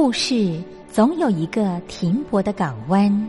故事总有一个停泊的港湾。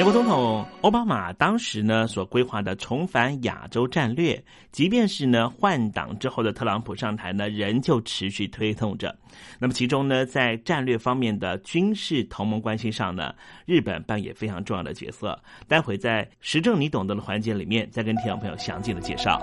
美国总统奥巴马当时呢所规划的重返亚洲战略，即便是呢换党之后的特朗普上台呢，仍旧持续推动着。那么其中呢，在战略方面的军事同盟关系上呢，日本扮演非常重要的角色。待会在时政你懂得的环节里面，再跟听众朋友详尽的介绍。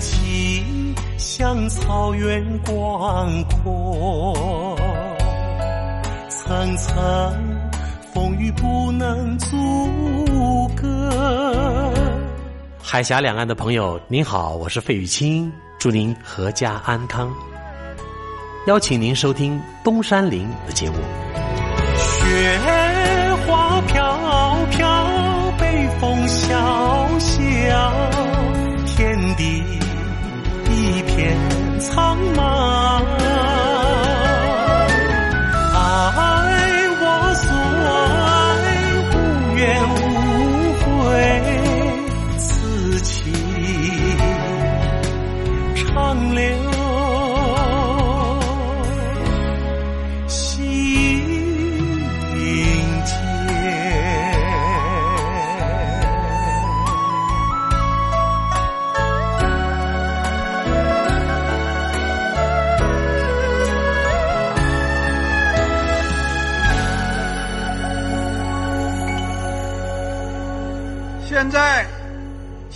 情像草原广阔，层层风雨不能阻隔。海峡两岸的朋友，您好，我是费玉清，祝您阖家安康。邀请您收听东山林的节目。雪花飘飘，北风萧萧，苍茫。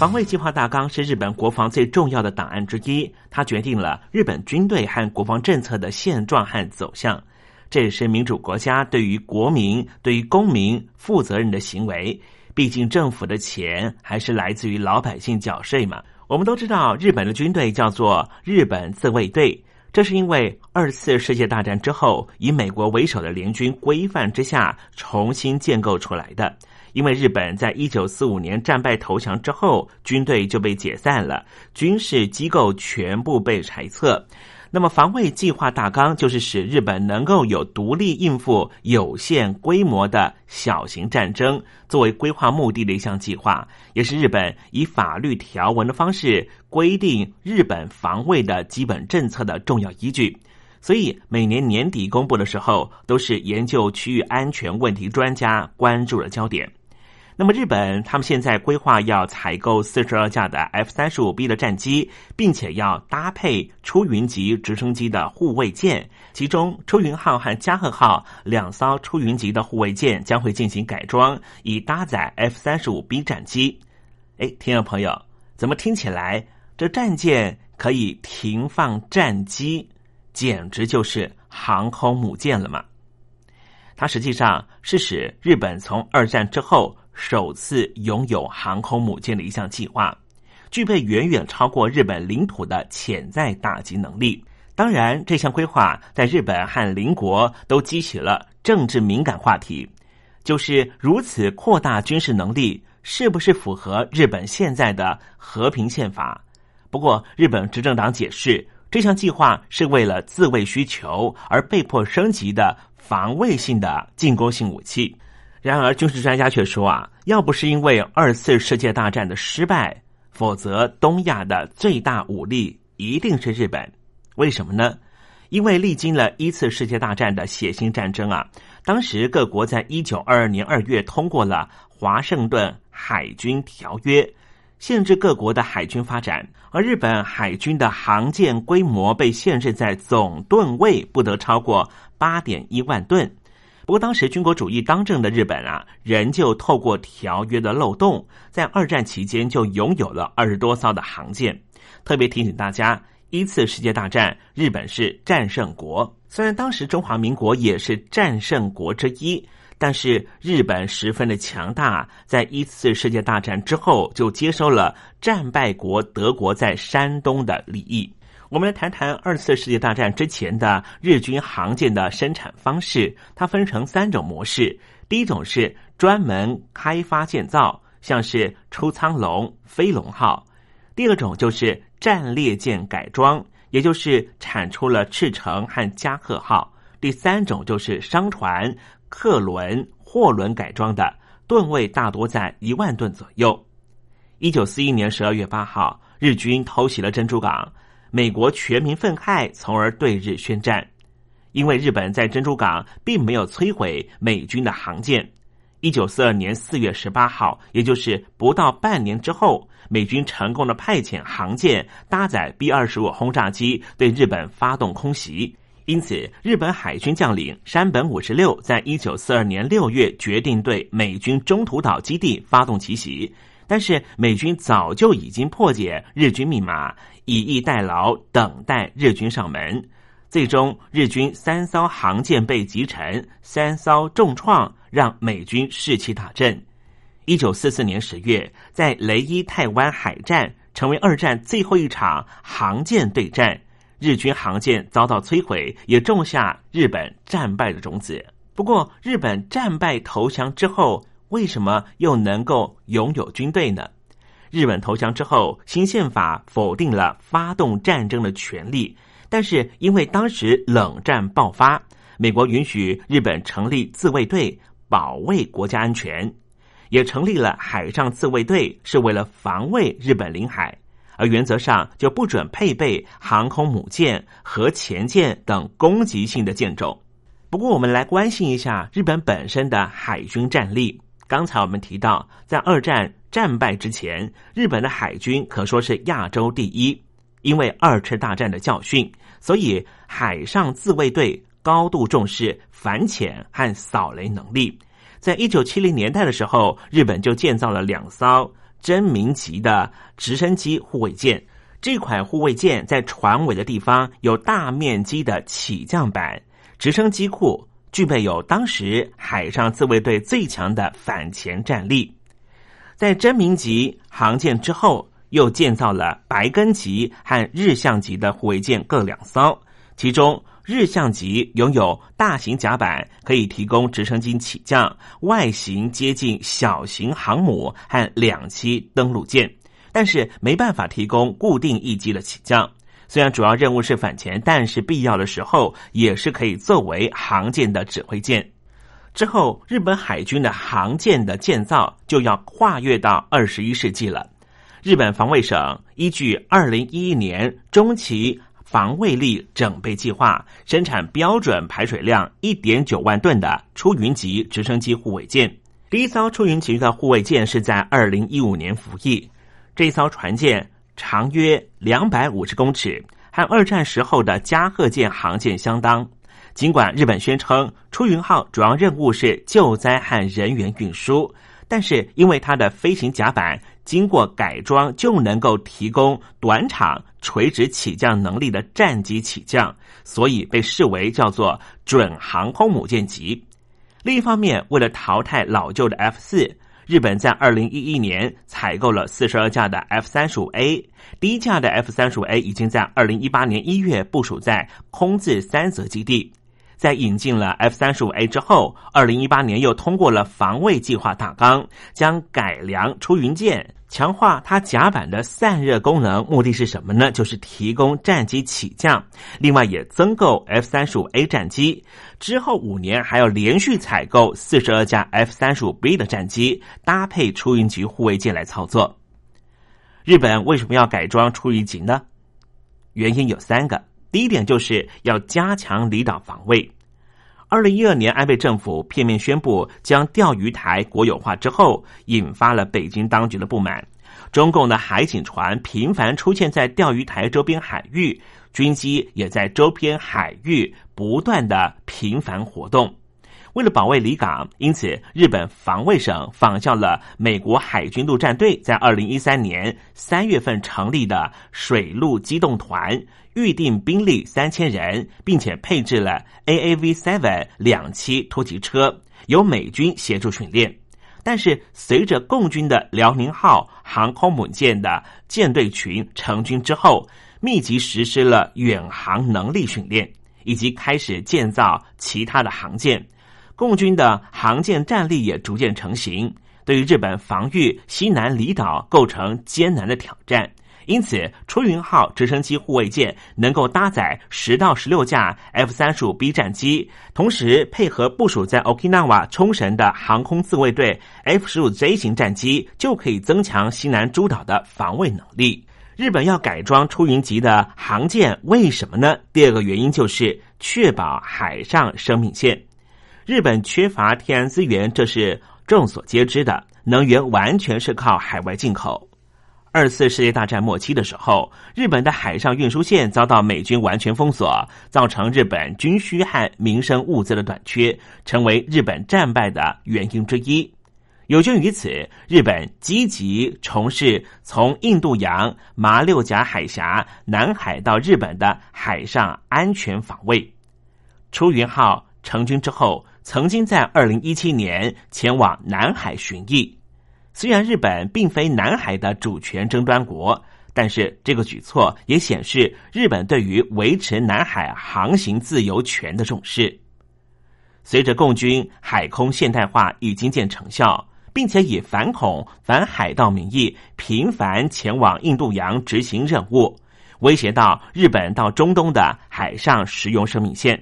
防卫计划大纲是日本国防最重要的档案之一，它决定了日本军队和国防政策的现状和走向。这也是民主国家对于国民、对于公民负责任的行为。毕竟政府的钱还是来自于老百姓缴税嘛。我们都知道，日本的军队叫做日本自卫队，这是因为二次世界大战之后，以美国为首的联军规范之下重新建构出来的。因为日本在一九四五年战败投降之后，军队就被解散了，军事机构全部被裁撤。那么，防卫计划大纲就是使日本能够有独立应付有限规模的小型战争作为规划目的的一项计划，也是日本以法律条文的方式规定日本防卫的基本政策的重要依据。所以，每年年底公布的时候，都是研究区域安全问题专家关注的焦点。那么，日本他们现在规划要采购四十二架的 F 三十五 B 的战机，并且要搭配出云级直升机的护卫舰。其中，出云号和加贺号两艘出云级的护卫舰将会进行改装，以搭载 F 三十五 B 战机。哎，听众朋友，怎么听起来这战舰可以停放战机，简直就是航空母舰了吗？它实际上是使日本从二战之后。首次拥有航空母舰的一项计划，具备远远超过日本领土的潜在打击能力。当然，这项规划在日本和邻国都激起了政治敏感话题，就是如此扩大军事能力，是不是符合日本现在的和平宪法？不过，日本执政党解释，这项计划是为了自卫需求而被迫升级的防卫性的进攻性武器。然而，军事专家却说啊，要不是因为二次世界大战的失败，否则东亚的最大武力一定是日本。为什么呢？因为历经了一次世界大战的血腥战争啊，当时各国在一九二二年二月通过了华盛顿海军条约，限制各国的海军发展，而日本海军的航舰规模被限制在总吨位不得超过八点一万吨。不过，当时军国主义当政的日本啊，仍旧透过条约的漏洞，在二战期间就拥有了二十多艘的航舰。特别提醒大家，一次世界大战日本是战胜国，虽然当时中华民国也是战胜国之一，但是日本十分的强大，在一次世界大战之后就接收了战败国德国在山东的利益。我们来谈谈二次世界大战之前的日军航舰的生产方式，它分成三种模式。第一种是专门开发建造，像是出仓龙、飞龙号；第二种就是战列舰改装，也就是产出了赤城和加贺号；第三种就是商船、客轮、货轮改装的，吨位大多在一万吨左右。一九四一年十二月八号，日军偷袭了珍珠港。美国全民愤慨，从而对日宣战。因为日本在珍珠港并没有摧毁美军的航舰。一九四二年四月十八号，也就是不到半年之后，美军成功的派遣航舰搭载 B 二十五轰炸机对日本发动空袭。因此，日本海军将领山本五十六在一九四二年六月决定对美军中途岛基地发动奇袭。但是美军早就已经破解日军密码。以逸待劳，等待日军上门。最终，日军三艘航舰被击沉，三艘重创，让美军士气大振。一九四四年十月，在雷伊泰湾海战，成为二战最后一场航舰对战。日军航舰遭到摧毁，也种下日本战败的种子。不过，日本战败投降之后，为什么又能够拥有军队呢？日本投降之后，新宪法否定了发动战争的权利，但是因为当时冷战爆发，美国允许日本成立自卫队保卫国家安全，也成立了海上自卫队，是为了防卫日本领海。而原则上就不准配备航空母舰和潜舰等攻击性的舰种。不过，我们来关心一下日本本身的海军战力。刚才我们提到，在二战战败之前，日本的海军可说是亚洲第一。因为二次大战的教训，所以海上自卫队高度重视反潜和扫雷能力。在一九七零年代的时候，日本就建造了两艘真名级的直升机护卫舰。这款护卫舰在船尾的地方有大面积的起降板，直升机库具备有当时海上自卫队最强的反潜战力。在真名级航舰之后。又建造了白根级和日向级的护卫舰各两艘，其中日向级拥有大型甲板，可以提供直升机起降，外形接近小型航母和两栖登陆舰，但是没办法提供固定翼机的起降。虽然主要任务是反潜，但是必要的时候也是可以作为航舰的指挥舰。之后，日本海军的航舰的建造就要跨越到二十一世纪了。日本防卫省依据二零一一年中期防卫力整备计划，生产标准排水量一点九万吨的出云级直升机护卫舰。第一艘出云级的护卫舰是在二零一五年服役。这一艘船舰长约两百五十公尺，和二战时候的加贺舰航舰相当。尽管日本宣称出云号主要任务是救灾和人员运输，但是因为它的飞行甲板。经过改装就能够提供短场垂直起降能力的战机起降，所以被视为叫做准航空母舰级。另一方面，为了淘汰老旧的 F 四，日本在二零一一年采购了四十二架的 F 三十五 A，第一架的 F 三十五 A 已经在二零一八年一月部署在空自三泽基地。在引进了 F 三十五 A 之后，二零一八年又通过了防卫计划大纲，将改良出云舰，强化它甲板的散热功能。目的是什么呢？就是提供战机起降。另外，也增购 F 三十五 A 战机。之后五年还要连续采购四十二架 F 三十五 B 的战机，搭配出云级护卫舰来操作。日本为什么要改装出云级呢？原因有三个。第一点就是要加强离岛防卫。二零一二年，安倍政府片面宣布将钓鱼台国有化之后，引发了北京当局的不满。中共的海警船频繁出现在钓鱼台周边海域，军机也在周边海域不断的频繁活动。为了保卫离港，因此日本防卫省仿效了美国海军陆战队在二零一三年三月份成立的水陆机动团，预定兵力三千人，并且配置了 AAV Seven 两栖突击车，由美军协助训练。但是，随着共军的辽宁号航空母舰的舰队群成军之后，密集实施了远航能力训练，以及开始建造其他的航舰。共军的航舰战力也逐渐成型，对于日本防御西南离岛构成艰难的挑战。因此，出云号直升机护卫舰能够搭载十到十六架 F 三十五 B 战机，同时配合部署在 Okinawa 冲绳的航空自卫队 F 十五 Z 型战机，就可以增强西南诸岛的防卫能力。日本要改装出云级的航舰，为什么呢？第二个原因就是确保海上生命线。日本缺乏天然资源，这是众所皆知的。能源完全是靠海外进口。二次世界大战末期的时候，日本的海上运输线遭到美军完全封锁，造成日本军需和民生物资的短缺，成为日本战败的原因之一。有鉴于此，日本积极从事从印度洋、马六甲海峡、南海到日本的海上安全防卫。出云号成军之后。曾经在二零一七年前往南海巡弋。虽然日本并非南海的主权争端国，但是这个举措也显示日本对于维持南海航行自由权的重视。随着共军海空现代化已经见成效，并且以反恐、反海盗名义频繁前往印度洋执行任务，威胁到日本到中东的海上实用生命线。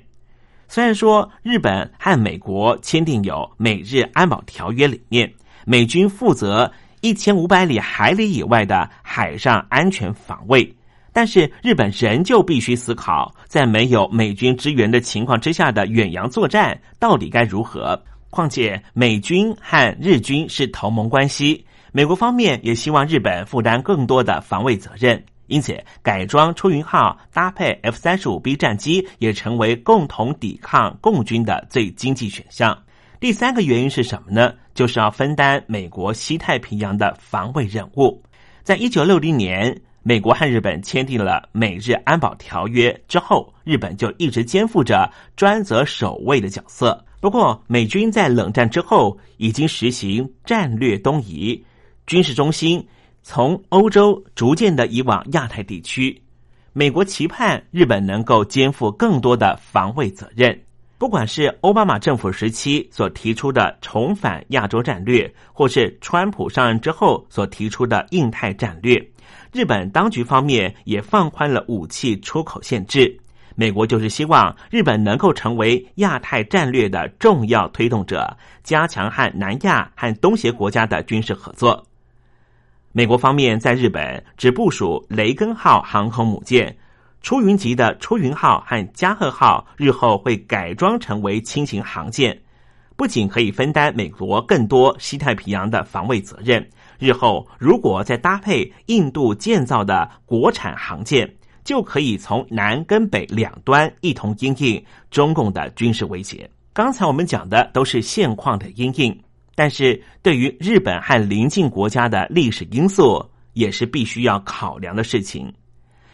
虽然说日本和美国签订有美日安保条约里面，美军负责一千五百里海里以外的海上安全防卫。但是日本仍旧必须思考，在没有美军支援的情况之下的远洋作战到底该如何。况且美军和日军是同盟关系，美国方面也希望日本负担更多的防卫责任，因此改装出云号搭配 F 三十五 B 战机也成为共同抵抗共军的最经济选项。第三个原因是什么呢？就是要分担美国西太平洋的防卫任务。在一九六零年。美国和日本签订了美日安保条约之后，日本就一直肩负着专责守卫的角色。不过，美军在冷战之后已经实行战略东移，军事中心从欧洲逐渐的移往亚太地区。美国期盼日本能够肩负更多的防卫责任。不管是奥巴马政府时期所提出的重返亚洲战略，或是川普上任之后所提出的印太战略。日本当局方面也放宽了武器出口限制，美国就是希望日本能够成为亚太战略的重要推动者，加强和南亚和东协国家的军事合作。美国方面在日本只部署雷根号航空母舰，出云级的出云号和加贺号日后会改装成为轻型航舰，不仅可以分担美国更多西太平洋的防卫责任。日后如果再搭配印度建造的国产航舰，就可以从南跟北两端一同应应中共的军事威胁。刚才我们讲的都是现况的应应，但是对于日本和邻近国家的历史因素，也是必须要考量的事情。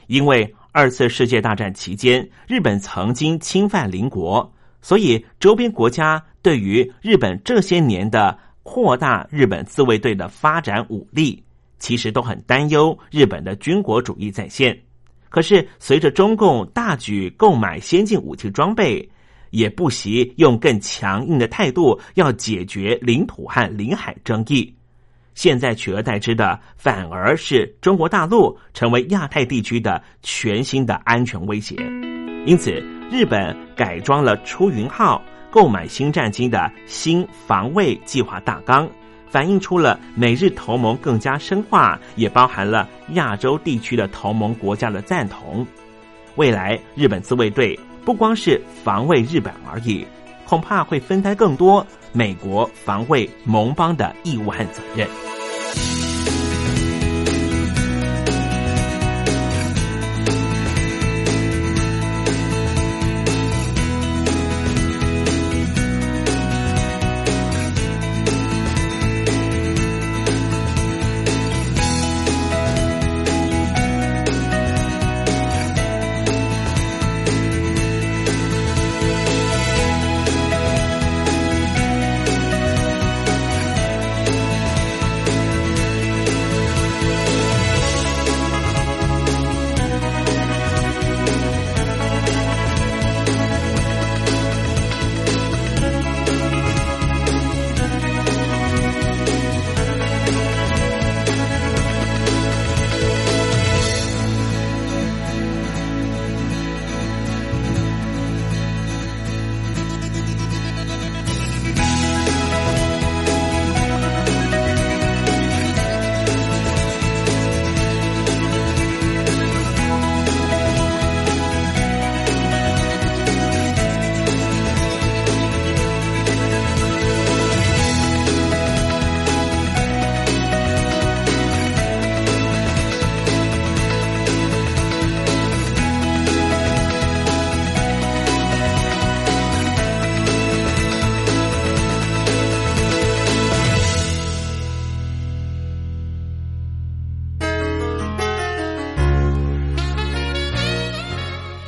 因为二次世界大战期间，日本曾经侵犯邻国，所以周边国家对于日本这些年的。扩大日本自卫队的发展武力，其实都很担忧日本的军国主义再现。可是随着中共大举购买先进武器装备，也不惜用更强硬的态度要解决领土和领海争议。现在取而代之的，反而是中国大陆成为亚太地区的全新的安全威胁。因此，日本改装了出云号。购买新战机的新防卫计划大纲，反映出了美日同盟更加深化，也包含了亚洲地区的同盟国家的赞同。未来日本自卫队不光是防卫日本而已，恐怕会分担更多美国防卫盟邦的义务和责任。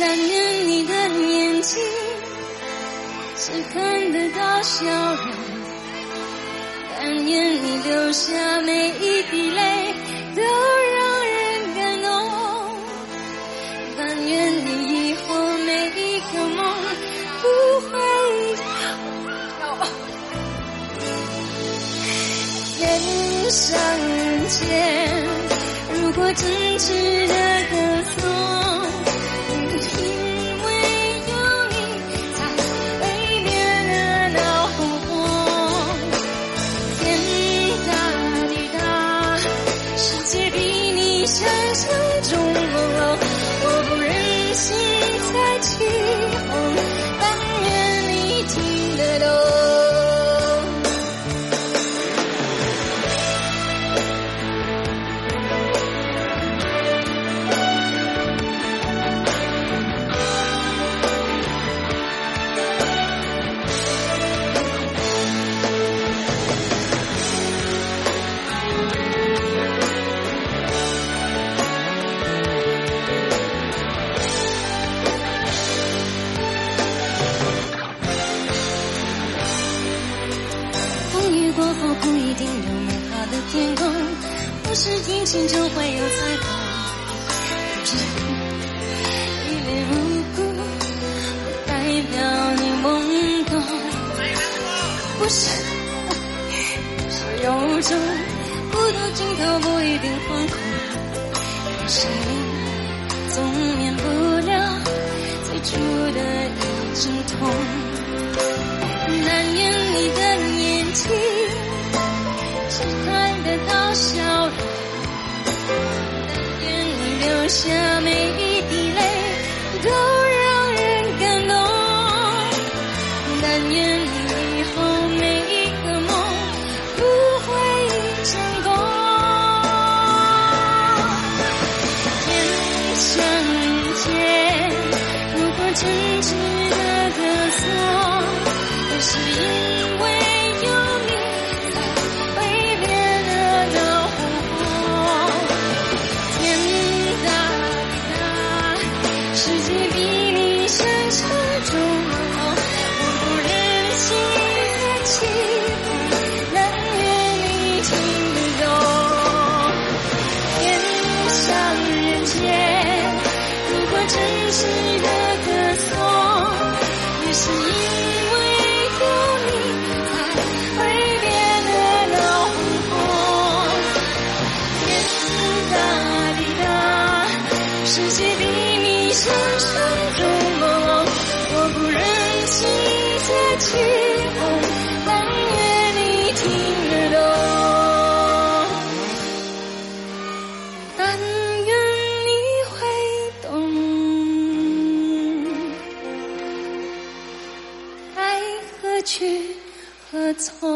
但愿你的眼睛只看得到笑容，但愿你流下每一滴泪都让人感动，但愿你以后每一个梦不会人上人间，如果真值得孤独尽头不一定惶恐，可是你总免不了最初的一阵痛，难掩你的眼睛只看得到笑容。留下每一何从？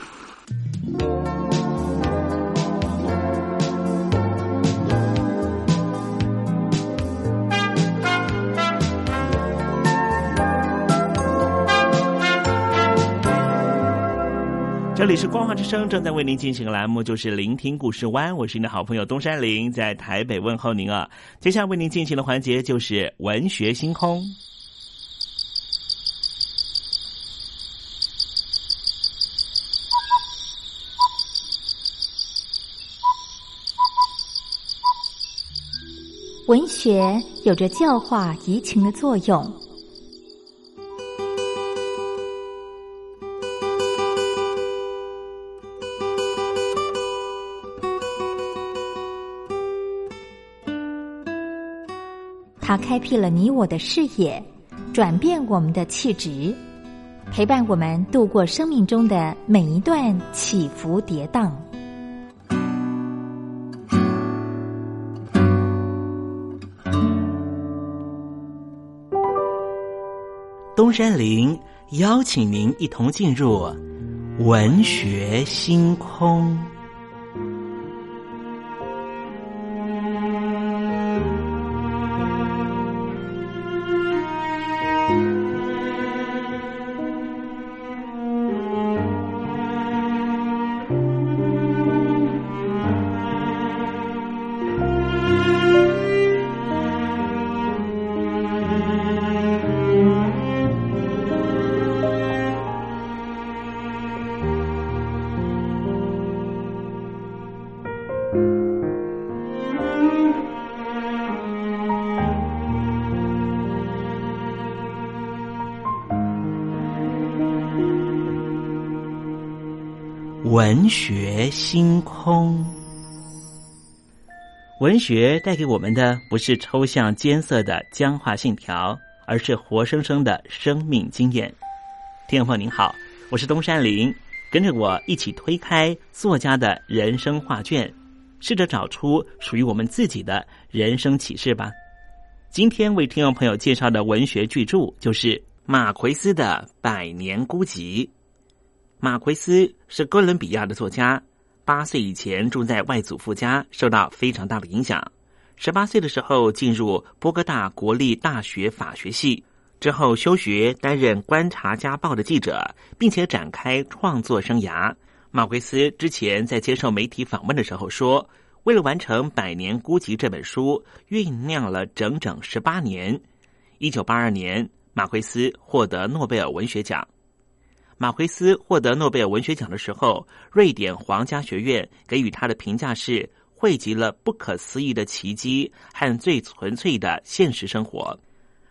这里是光华之声，正在为您进行的栏目就是聆听故事湾，我是您的好朋友东山林，在台北问候您啊。接下来为您进行的环节就是文学星空。文学有着教化怡情的作用。开辟了你我的视野，转变我们的气质，陪伴我们度过生命中的每一段起伏跌宕。东山林邀请您一同进入文学星空。文学星空，文学带给我们的不是抽象艰涩的僵化信条，而是活生生的生命经验。听众朋友您好，我是东山林，跟着我一起推开作家的人生画卷，试着找出属于我们自己的人生启示吧。今天为听众朋友介绍的文学巨著就是马奎斯的《百年孤寂》。马奎斯是哥伦比亚的作家，八岁以前住在外祖父家，受到非常大的影响。十八岁的时候进入波哥大国立大学法学系，之后休学，担任《观察家报》的记者，并且展开创作生涯。马奎斯之前在接受媒体访问的时候说。为了完成《百年孤寂》这本书，酝酿了整整十八年。一九八二年，马奎斯获得诺贝尔文学奖。马奎斯获得诺贝尔文学奖的时候，瑞典皇家学院给予他的评价是：汇集了不可思议的奇迹和最纯粹的现实生活。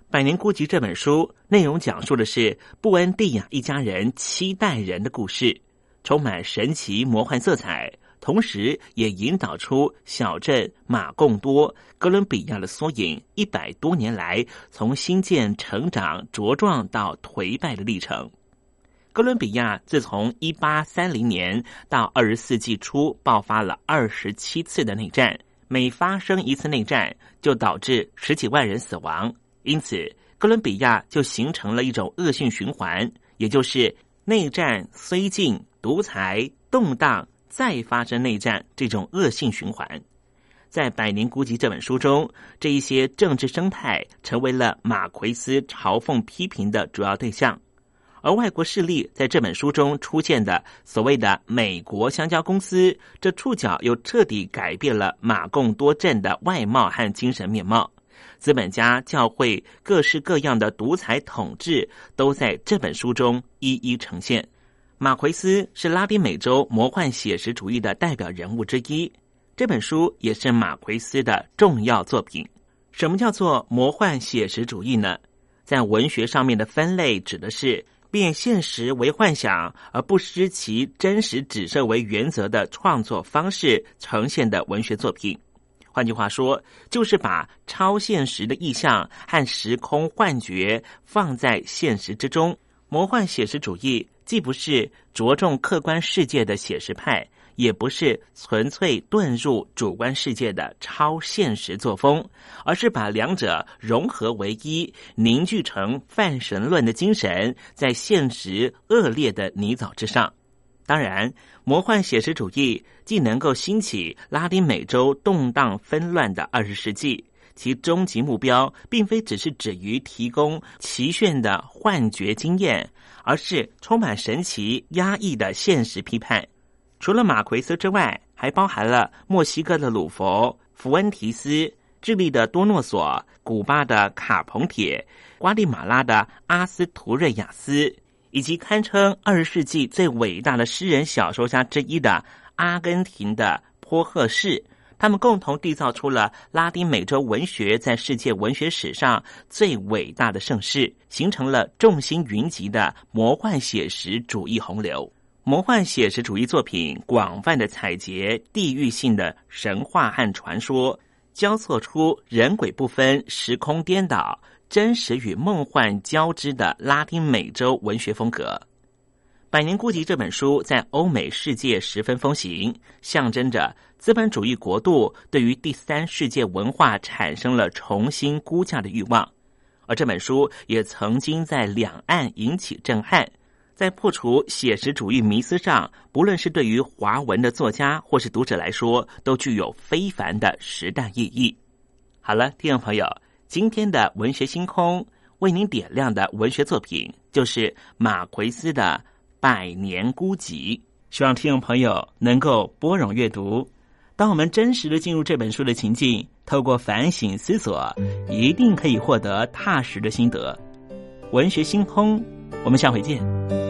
《百年孤寂》这本书内容讲述的是布恩蒂亚一家人七代人的故事，充满神奇魔幻色彩。同时，也引导出小镇马贡多哥伦比亚的缩影，一百多年来从新建、成长、茁壮到颓败的历程。哥伦比亚自从一八三零年到二十世纪初爆发了二十七次的内战，每发生一次内战就导致十几万人死亡，因此哥伦比亚就形成了一种恶性循环，也就是内战虽尽，独裁动荡。再发生内战，这种恶性循环，在《百年孤寂》这本书中，这一些政治生态成为了马奎斯嘲讽批评的主要对象。而外国势力在这本书中出现的所谓的美国香蕉公司，这触角又彻底改变了马贡多镇的外貌和精神面貌。资本家、教会、各式各样的独裁统治，都在这本书中一一呈现。马奎斯是拉丁美洲魔幻写实主义的代表人物之一。这本书也是马奎斯的重要作品。什么叫做魔幻写实主义呢？在文学上面的分类，指的是变现实为幻想而不失其真实指涉为原则的创作方式呈现的文学作品。换句话说，就是把超现实的意象和时空幻觉放在现实之中。魔幻写实主义。既不是着重客观世界的写实派，也不是纯粹遁入主观世界的超现实作风，而是把两者融合为一，凝聚成泛神论的精神，在现实恶劣的泥沼之上。当然，魔幻写实主义既能够兴起拉丁美洲动荡纷乱的二十世纪。其终极目标并非只是止于提供奇炫的幻觉经验，而是充满神奇压抑的现实批判。除了马奎斯之外，还包含了墨西哥的鲁佛、福恩提斯、智利的多诺索、古巴的卡彭铁、瓜地马拉的阿斯图瑞亚斯，以及堪称二十世纪最伟大的诗人小说家之一的阿根廷的坡赫士。他们共同缔造出了拉丁美洲文学在世界文学史上最伟大的盛世，形成了众星云集的魔幻写实主义洪流。魔幻写实主义作品广泛的采撷地域性的神话和传说，交错出人鬼不分、时空颠倒、真实与梦幻交织的拉丁美洲文学风格。《百年孤寂》这本书在欧美世界十分风行，象征着资本主义国度对于第三世界文化产生了重新估价的欲望。而这本书也曾经在两岸引起震撼，在破除写实主义迷思上，不论是对于华文的作家或是读者来说，都具有非凡的时代意义。好了，听众朋友，今天的文学星空为您点亮的文学作品，就是马奎斯的。百年孤寂，希望听众朋友能够拨冗阅读。当我们真实的进入这本书的情境，透过反省思索，一定可以获得踏实的心得。文学星空，我们下回见。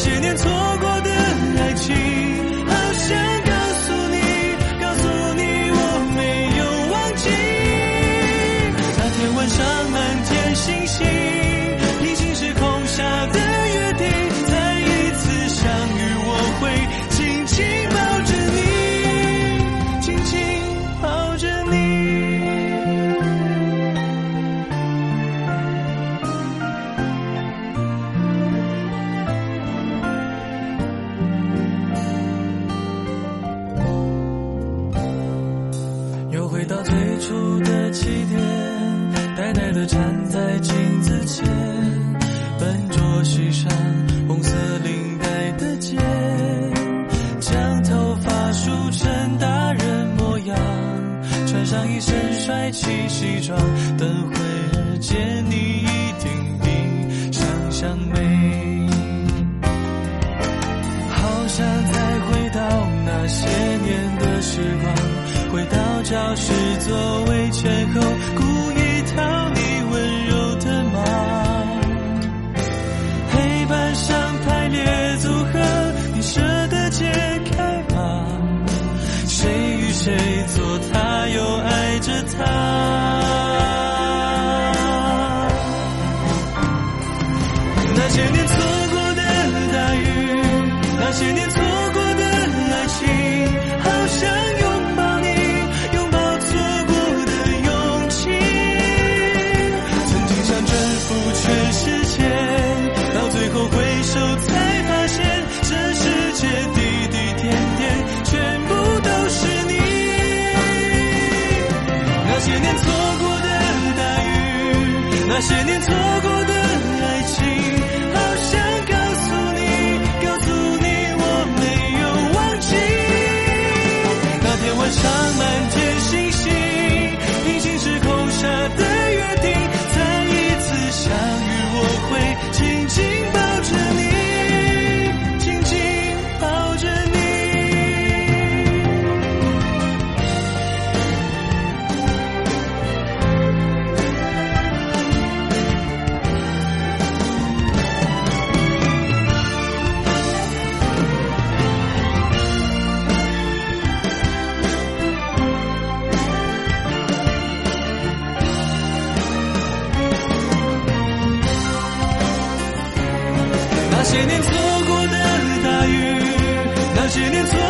些年错西装，等会儿见你一定比想象美。好想再回到那些年的时光，回到教室座位前后，那些年错过的爱情。好想告诉你，告诉你我没有忘记。那天晚上满天星那些年错过的大雨那些年错